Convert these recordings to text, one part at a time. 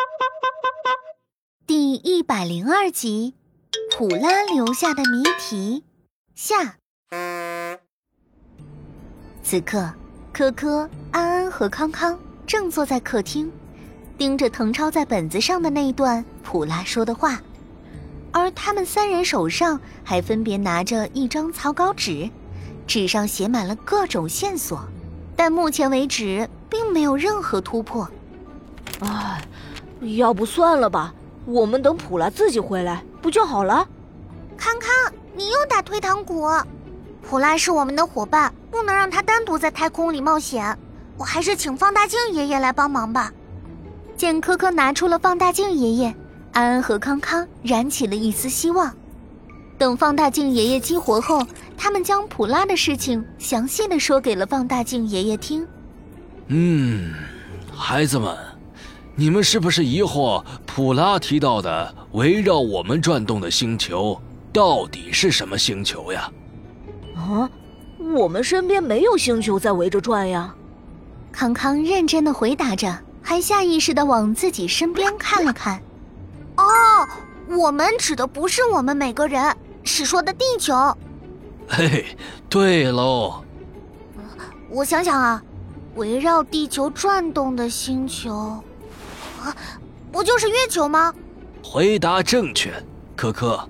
第一百零二集，普拉留下的谜题下。此刻，科科、安安和康康正坐在客厅，盯着誊抄在本子上的那一段普拉说的话，而他们三人手上还分别拿着一张草稿纸，纸上写满了各种线索，但目前为止并没有任何突破。唉，要不算了吧，我们等普拉自己回来不就好了？康康，你又打退堂鼓！普拉是我们的伙伴，不能让他单独在太空里冒险。我还是请放大镜爷爷来帮忙吧。见科科拿出了放大镜爷爷，安安和康康燃起了一丝希望。等放大镜爷爷激活后，他们将普拉的事情详细的说给了放大镜爷爷听。嗯，孩子们。你们是不是疑惑普拉提到的围绕我们转动的星球到底是什么星球呀？啊，我们身边没有星球在围着转呀。康康认真的回答着，还下意识的往自己身边看了看。哦，我们指的不是我们每个人，是说的地球。嘿嘿，对喽。我想想啊，围绕地球转动的星球。啊，不就是月球吗？回答正确，可可。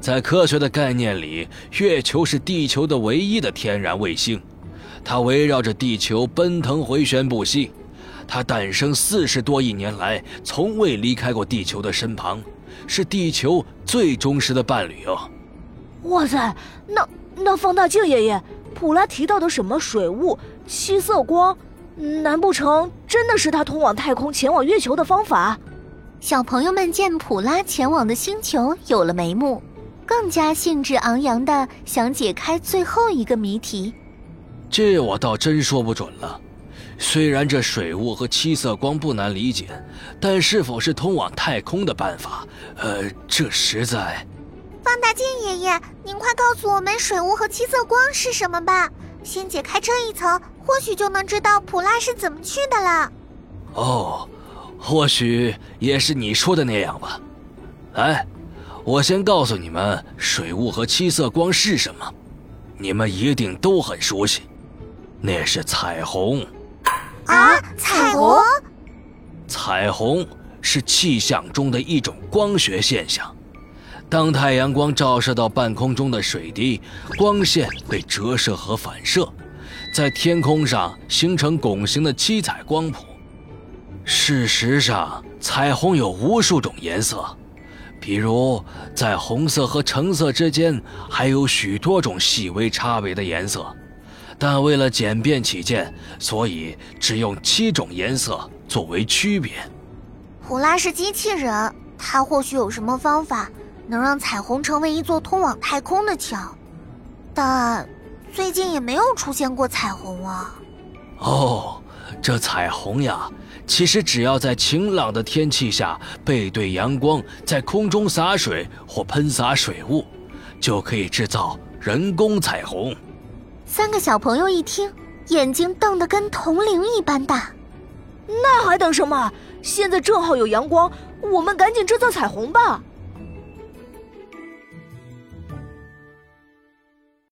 在科学的概念里，月球是地球的唯一的天然卫星，它围绕着地球奔腾回旋不息。它诞生四十多亿年来，从未离开过地球的身旁，是地球最忠实的伴侣哦。哇塞，那那放大镜爷爷，普拉提到的什么水雾、七色光？难不成真的是他通往太空、前往月球的方法？小朋友们见普拉前往的星球有了眉目，更加兴致昂扬的想解开最后一个谜题。这我倒真说不准了。虽然这水雾和七色光不难理解，但是否是通往太空的办法？呃，这实在……放大镜爷爷，您快告诉我们水雾和七色光是什么吧。先解开这一层，或许就能知道普拉是怎么去的了。哦，或许也是你说的那样吧。来，我先告诉你们，水雾和七色光是什么，你们一定都很熟悉，那是彩虹。啊，彩虹！彩虹是气象中的一种光学现象。当太阳光照射到半空中的水滴，光线被折射和反射，在天空上形成拱形的七彩光谱。事实上，彩虹有无数种颜色，比如在红色和橙色之间还有许多种细微差别的颜色。但为了简便起见，所以只用七种颜色作为区别。普拉是机器人，他或许有什么方法。能让彩虹成为一座通往太空的桥，但最近也没有出现过彩虹啊。哦，这彩虹呀，其实只要在晴朗的天气下背对阳光，在空中洒水或喷洒水雾，就可以制造人工彩虹。三个小朋友一听，眼睛瞪得跟铜铃一般大。那还等什么？现在正好有阳光，我们赶紧制造彩虹吧。